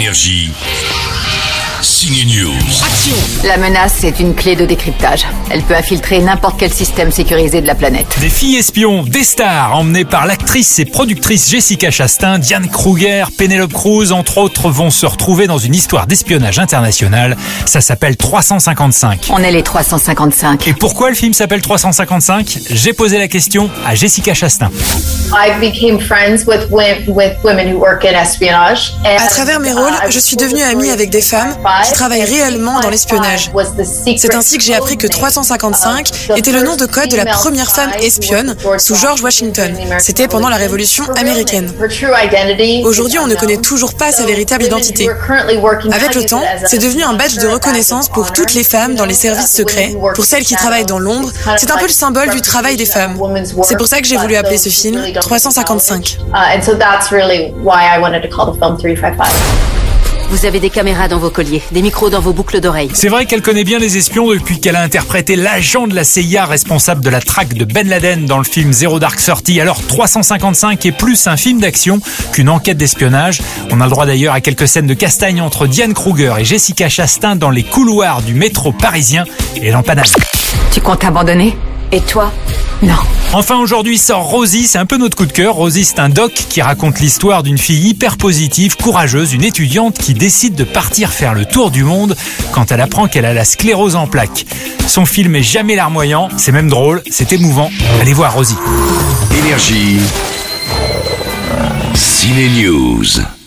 Énergie. Signe News. La menace est une clé de décryptage. Elle peut infiltrer n'importe quel système sécurisé de la planète. Des filles espions, des stars, emmenées par l'actrice et productrice Jessica Chastain, Diane Kruger, Penelope Cruz, entre autres, vont se retrouver dans une histoire d'espionnage international. Ça s'appelle 355. On est les 355. Et pourquoi le film s'appelle 355 J'ai posé la question à Jessica Chastain. I became friends with, wo- with women who work in espionage. À travers mes rôles, je suis devenue amie avec des femmes qui travaillent réellement dans l'espionnage. C'est ainsi que j'ai appris que 355 était le nom de code de la première femme espionne sous George Washington. C'était pendant la Révolution américaine. Aujourd'hui, on ne connaît toujours pas sa véritable identité. Avec le temps, c'est devenu un badge de reconnaissance pour toutes les femmes dans les services secrets, pour celles qui travaillent dans l'ombre. C'est un peu le symbole du travail des femmes. C'est pour ça que j'ai voulu appeler ce film 355. And so that's really why I wanted to call the film 355. Vous avez des caméras dans vos colliers, des micros dans vos boucles d'oreilles. C'est vrai qu'elle connaît bien les espions depuis qu'elle a interprété l'agent de la CIA responsable de la traque de Ben Laden dans le film Zero Dark Thirty. Alors 355 est plus un film d'action qu'une enquête d'espionnage. On a le droit d'ailleurs à quelques scènes de castagne entre Diane Kruger et Jessica Chastain dans les couloirs du métro parisien et l'empanade. Tu comptes abandonner Et toi? Non. Enfin aujourd'hui sort Rosie, c'est un peu notre coup de cœur. Rosie c'est un doc qui raconte l'histoire d'une fille hyper positive, courageuse, une étudiante qui décide de partir faire le tour du monde quand elle apprend qu'elle a la sclérose en plaques. Son film est jamais larmoyant, c'est même drôle, c'est émouvant. Allez voir Rosie. Énergie. Ciné News.